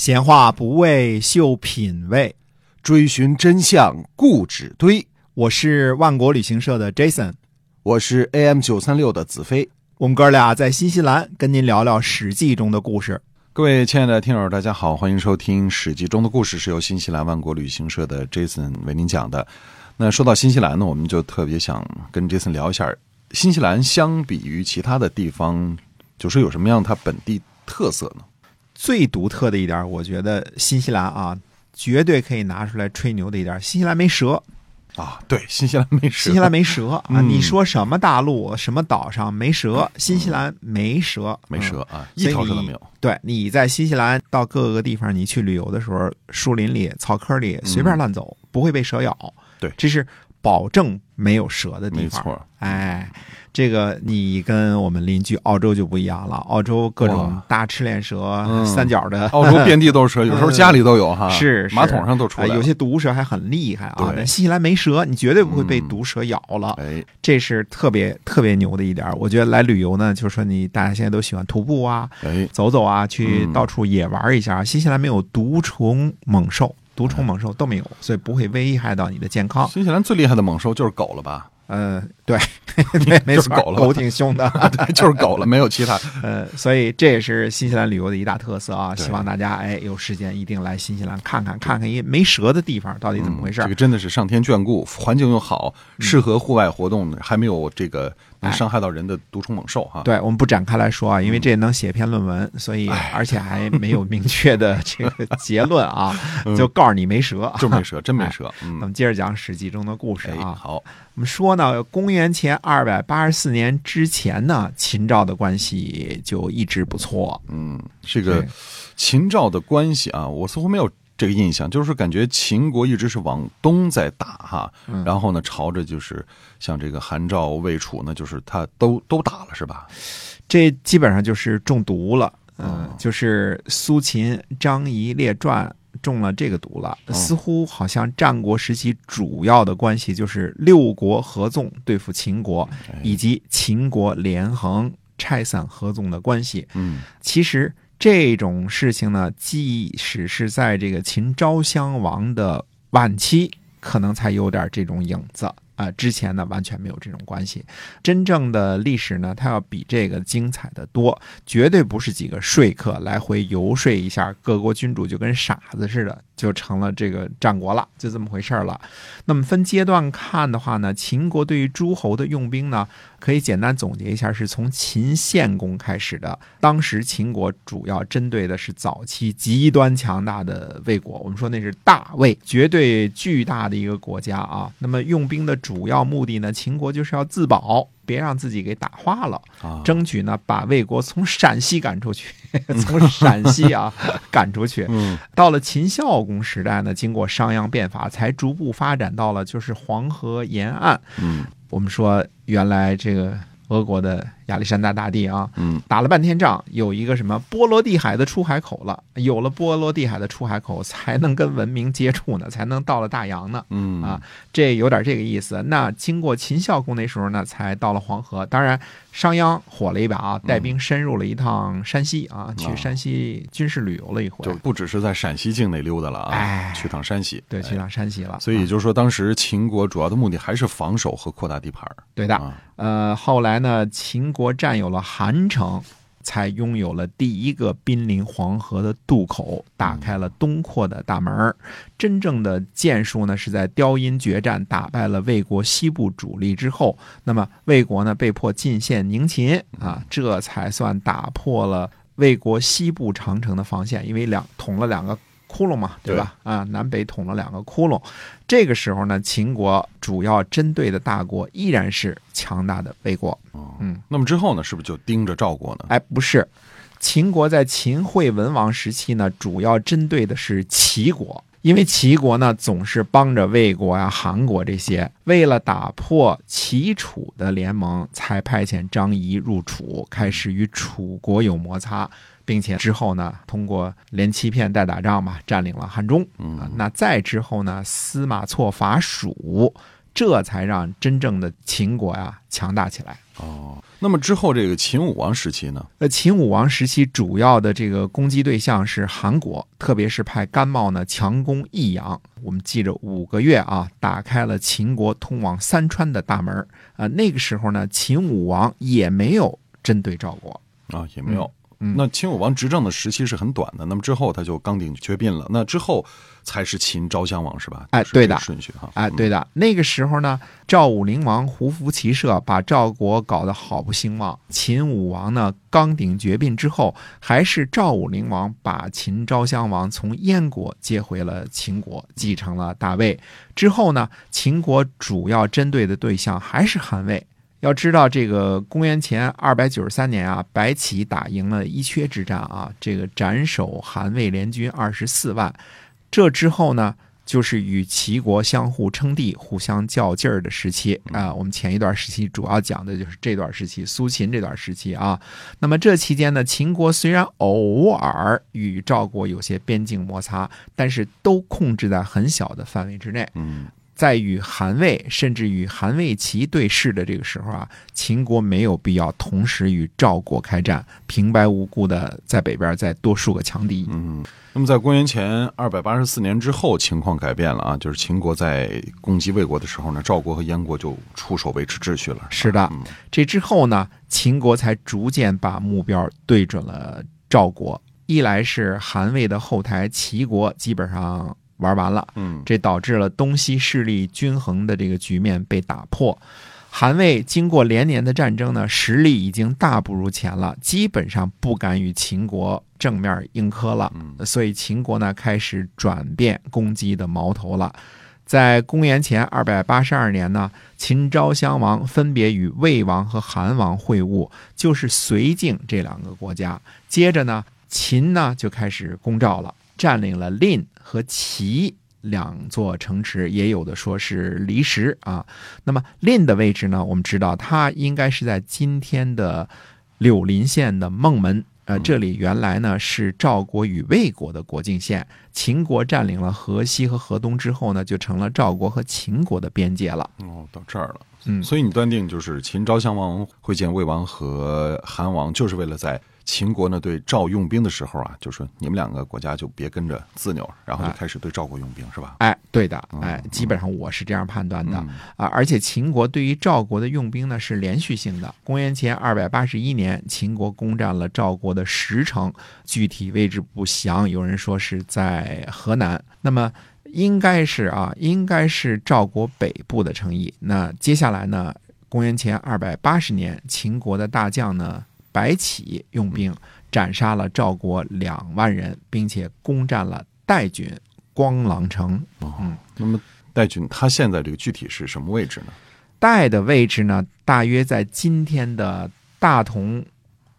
闲话不为秀品味，追寻真相固执堆。我是万国旅行社的 Jason，我是 AM 九三六的子飞。我们哥俩在新西兰跟您聊聊《史记》中的故事。各位亲爱的听友，大家好，欢迎收听《史记》中的故事，是由新西兰万国旅行社的 Jason 为您讲的。那说到新西兰呢，我们就特别想跟 Jason 聊一下，新西兰相比于其他的地方，就是有什么样它本地特色呢？最独特的一点，我觉得新西兰啊，绝对可以拿出来吹牛的一点，新西兰没蛇啊！对，新西兰没蛇，新西兰没蛇啊！你说什么大陆、什么岛上没蛇？新西兰没蛇，没蛇啊，一条蛇都没有。对，你在新西兰到各个地方，你去旅游的时候，树林里、草坑里随便乱走，不会被蛇咬。对，这是保证没有蛇的地方。没错，哎。这个你跟我们邻居澳洲就不一样了，澳洲各种大赤链蛇、三角的，澳洲 遍地都是蛇，有时候家里都有哈，是马桶上都出来，有些毒蛇还很厉害啊。但新西兰没蛇，你绝对不会被毒蛇咬了。哎，这是特别特别牛的一点。我觉得来旅游呢，就是说你大家现在都喜欢徒步啊，哎，走走啊，去到处野玩一下。新西兰没有毒虫猛兽，毒虫猛兽都没有，所以不会危害到你的健康。新西兰最厉害的猛兽就是狗了吧？呃，对，对，没错，狗了，狗挺凶的，对，就是狗了，没有其他。呃，所以这也是新西兰旅游的一大特色啊！希望大家哎有时间一定来新西兰看看，看看一没蛇的地方到底怎么回事。这个真的是上天眷顾，环境又好，适合户外活动，还没有这个。能伤害到人的毒虫猛兽哈，对我们不展开来说啊，因为这能写篇论文，所以而且还没有明确的这个结论啊，就告诉你没蛇，就没蛇，真没蛇。那么接着讲《史记》中的故事啊。好，我们说呢，公元前二百八十四年之前呢，秦赵的关系就一直不错。嗯，这个秦赵的关系啊，我似乎没有。这个印象就是感觉秦国一直是往东在打哈，然后呢朝着就是像这个韩赵魏楚呢，就是他都都打了是吧？这基本上就是中毒了，嗯，就是苏秦张仪列传中了这个毒了。似乎好像战国时期主要的关系就是六国合纵对付秦国，以及秦国连横拆散合纵的关系。嗯，其实。这种事情呢，即使是在这个秦昭襄王的晚期，可能才有点这种影子。啊，之前呢完全没有这种关系。真正的历史呢，它要比这个精彩的多，绝对不是几个说客来回游说一下，各国君主就跟傻子似的就成了这个战国了，就这么回事了。那么分阶段看的话呢，秦国对于诸侯的用兵呢，可以简单总结一下，是从秦献公开始的。当时秦国主要针对的是早期极端强大的魏国，我们说那是大魏，绝对巨大的一个国家啊。那么用兵的。主要目的呢，秦国就是要自保，别让自己给打化了，争取呢把魏国从陕西赶出去，从陕西啊 赶出去。到了秦孝公时代呢，经过商鞅变法，才逐步发展到了就是黄河沿岸。嗯，我们说原来这个俄国的。亚历山大大帝啊，嗯，打了半天仗，有一个什么波罗的海的出海口了，有了波罗的海的出海口，才能跟文明接触呢，才能到了大洋呢，嗯。啊，这有点这个意思。那经过秦孝公那时候呢，才到了黄河。当然，商鞅火了一把啊，带兵深入了一趟山西啊，去山西军事旅游了一回，就不只是在陕西境内溜达了啊，哎，去趟山西，对，去趟山西了。所以就是说，当时秦国主要的目的还是防守和扩大地盘对的，呃，后来呢，秦。国国占有了韩城，才拥有了第一个濒临黄河的渡口，打开了东扩的大门。真正的建树呢，是在雕阴决战打败了魏国西部主力之后，那么魏国呢被迫进献宁秦啊，这才算打破了魏国西部长城的防线，因为两捅了两个。窟窿嘛，对吧？啊，南北捅了两个窟窿。这个时候呢，秦国主要针对的大国依然是强大的魏国。嗯，那么之后呢，是不是就盯着赵国呢？哎，不是，秦国在秦惠文王时期呢，主要针对的是齐国，因为齐国呢总是帮着魏国呀、韩国这些。为了打破齐楚的联盟，才派遣张仪入楚，开始与楚国有摩擦。并且之后呢，通过连欺骗带打仗嘛，占领了汉中。嗯，那再之后呢，司马错伐蜀，这才让真正的秦国呀强大起来。哦，那么之后这个秦武王时期呢？呃，秦武王时期主要的这个攻击对象是韩国，特别是派甘茂呢强攻益阳。我们记着五个月啊，打开了秦国通往三川的大门啊。那个时候呢，秦武王也没有针对赵国啊，也没有。嗯，那秦武王执政的时期是很短的，那么之后他就刚鼎绝膑了。那之后才是秦昭襄王是吧？哎，对的顺序哈。哎，对的。那个时候呢，赵武灵王胡服骑射，把赵国搞得好不兴旺。秦武王呢刚鼎绝膑之后，还是赵武灵王把秦昭襄王从燕国接回了秦国，继承了大位。之后呢，秦国主要针对的对象还是韩魏。要知道，这个公元前二百九十三年啊，白起打赢了伊阙之战啊，这个斩首韩魏联军二十四万。这之后呢，就是与齐国相互称帝、互相较劲儿的时期啊。我们前一段时期主要讲的就是这段时期，苏秦这段时期啊。那么这期间呢，秦国虽然偶尔与赵国有些边境摩擦，但是都控制在很小的范围之内。嗯。在与韩魏甚至与韩魏齐对视的这个时候啊，秦国没有必要同时与赵国开战，平白无故的在北边再多树个强敌。嗯，那么在公元前二百八十四年之后，情况改变了啊，就是秦国在攻击魏国的时候呢，赵国和燕国就出手维持秩序了。是的，这之后呢，秦国才逐渐把目标对准了赵国。一来是韩魏的后台齐国基本上。玩完了，嗯，这导致了东西势力均衡的这个局面被打破。韩魏经过连年的战争呢，实力已经大不如前了，基本上不敢与秦国正面硬磕了。所以秦国呢开始转变攻击的矛头了。在公元前二百八十二年呢，秦昭襄王分别与魏王和韩王会晤，就是绥靖这两个国家。接着呢，秦呢就开始攻赵了。占领了蔺和齐两座城池，也有的说是离石啊。那么蔺的位置呢？我们知道它应该是在今天的柳林县的孟门。呃，这里原来呢是赵国与魏国的国境线。秦国占领了河西和河东之后呢，就成了赵国和秦国的边界了。哦，到这儿了。嗯，所以你断定就是秦昭襄王会见魏王和韩王，就是为了在。秦国呢对赵用兵的时候啊，就说你们两个国家就别跟着自扭，然后就开始对赵国用兵，是吧？哎，对的，哎，基本上我是这样判断的啊。而且秦国对于赵国的用兵呢是连续性的。公元前二百八十一年，秦国攻占了赵国的十城，具体位置不详，有人说是在河南，那么应该是啊，应该是赵国北部的城邑。那接下来呢，公元前二百八十年，秦国的大将呢？白起用兵斩杀了赵国两万人，并且攻占了代郡光狼城。嗯，那么代郡它现在这个具体是什么位置呢？代的位置呢，大约在今天的大同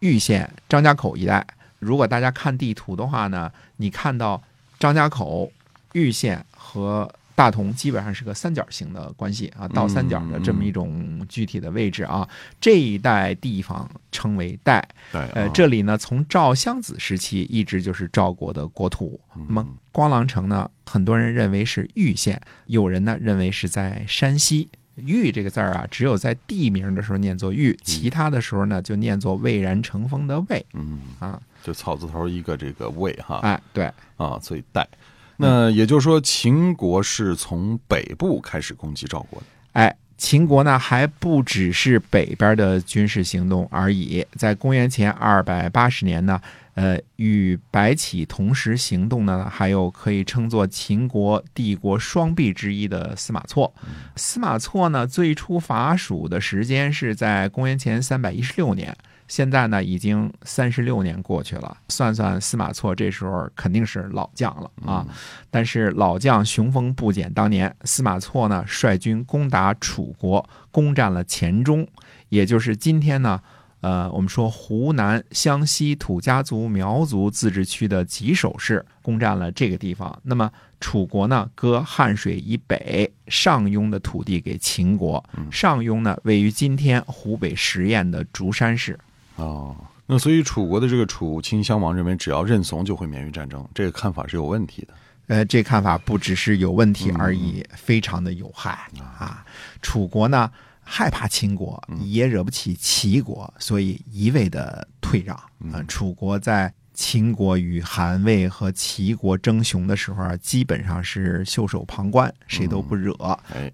玉县张家口一带。如果大家看地图的话呢，你看到张家口、玉县和。大同基本上是个三角形的关系啊，倒三角的这么一种具体的位置啊，这一带地方称为代。呃，这里呢，从赵襄子时期一直就是赵国的国土。那么光狼城呢，很多人认为是玉县，有人呢认为是在山西。玉这个字儿啊，只有在地名的时候念作玉，其他的时候呢就念作蔚然成风的蔚。嗯啊，就草字头一个这个蔚哈。哎，对啊，所以代。那也就是说，秦国是从北部开始攻击赵国的。哎，秦国呢还不只是北边的军事行动而已。在公元前二百八十年呢，呃，与白起同时行动呢，还有可以称作秦国帝国双臂之一的司马错。司马错呢，最初伐蜀的时间是在公元前三百一十六年。现在呢，已经三十六年过去了，算算司马错这时候肯定是老将了啊。但是老将雄风不减当年，司马错呢率军攻打楚国，攻占了黔中，也就是今天呢，呃，我们说湖南湘西土家族苗族自治区的吉首市，攻占了这个地方。那么楚国呢，割汉水以北上庸的土地给秦国，上庸呢位于今天湖北十堰的竹山市。哦，那所以楚国的这个楚顷襄王认为，只要认怂就会免于战争，这个看法是有问题的。呃，这看法不只是有问题而已，非常的有害啊。楚国呢害怕秦国，也惹不起齐国，所以一味的退让。嗯，楚国在秦国与韩魏和齐国争雄的时候啊，基本上是袖手旁观，谁都不惹，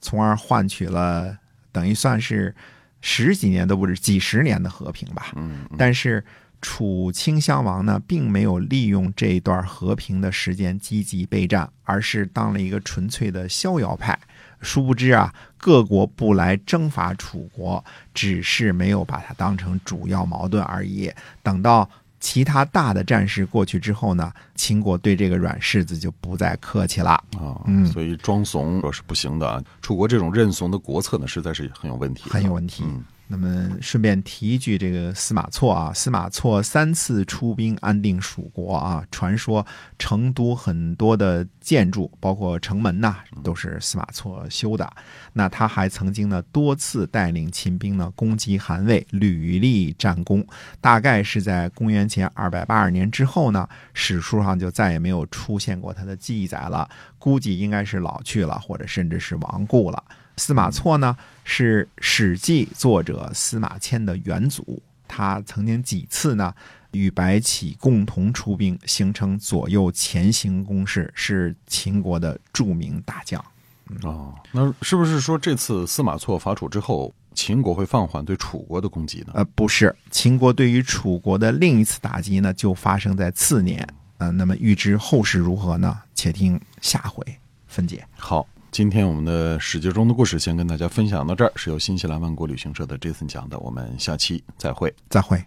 从而换取了等于算是十几年都不止几十年的和平吧。嗯，但是。楚顷襄王呢，并没有利用这段和平的时间积极备战，而是当了一个纯粹的逍遥派。殊不知啊，各国不来征伐楚国，只是没有把它当成主要矛盾而已。等到其他大的战事过去之后呢，秦国对这个软柿子就不再客气了啊。嗯，所以装怂说是不行的啊。楚国这种认怂的国策呢，实在是很有问题，很有问题。那么顺便提一句，这个司马错啊，司马错三次出兵安定蜀国啊，传说成都很多的建筑，包括城门呐，都是司马错修的。那他还曾经呢多次带领秦兵呢攻击韩魏，屡立战功。大概是在公元前二百八十年之后呢，史书上就再也没有出现过他的记载了，估计应该是老去了，或者甚至是亡故了。司马错呢，是《史记》作者司马迁的远祖。他曾经几次呢与白起共同出兵，形成左右前行攻势，是秦国的著名大将。哦，那是不是说这次司马错伐楚之后，秦国会放缓对楚国的攻击呢？呃，不是，秦国对于楚国的另一次打击呢，就发生在次年。呃，那么预知后事如何呢？且听下回分解。好。今天我们的史记中的故事先跟大家分享到这儿，是由新西兰万国旅行社的 Jason 讲的。我们下期再会，再会。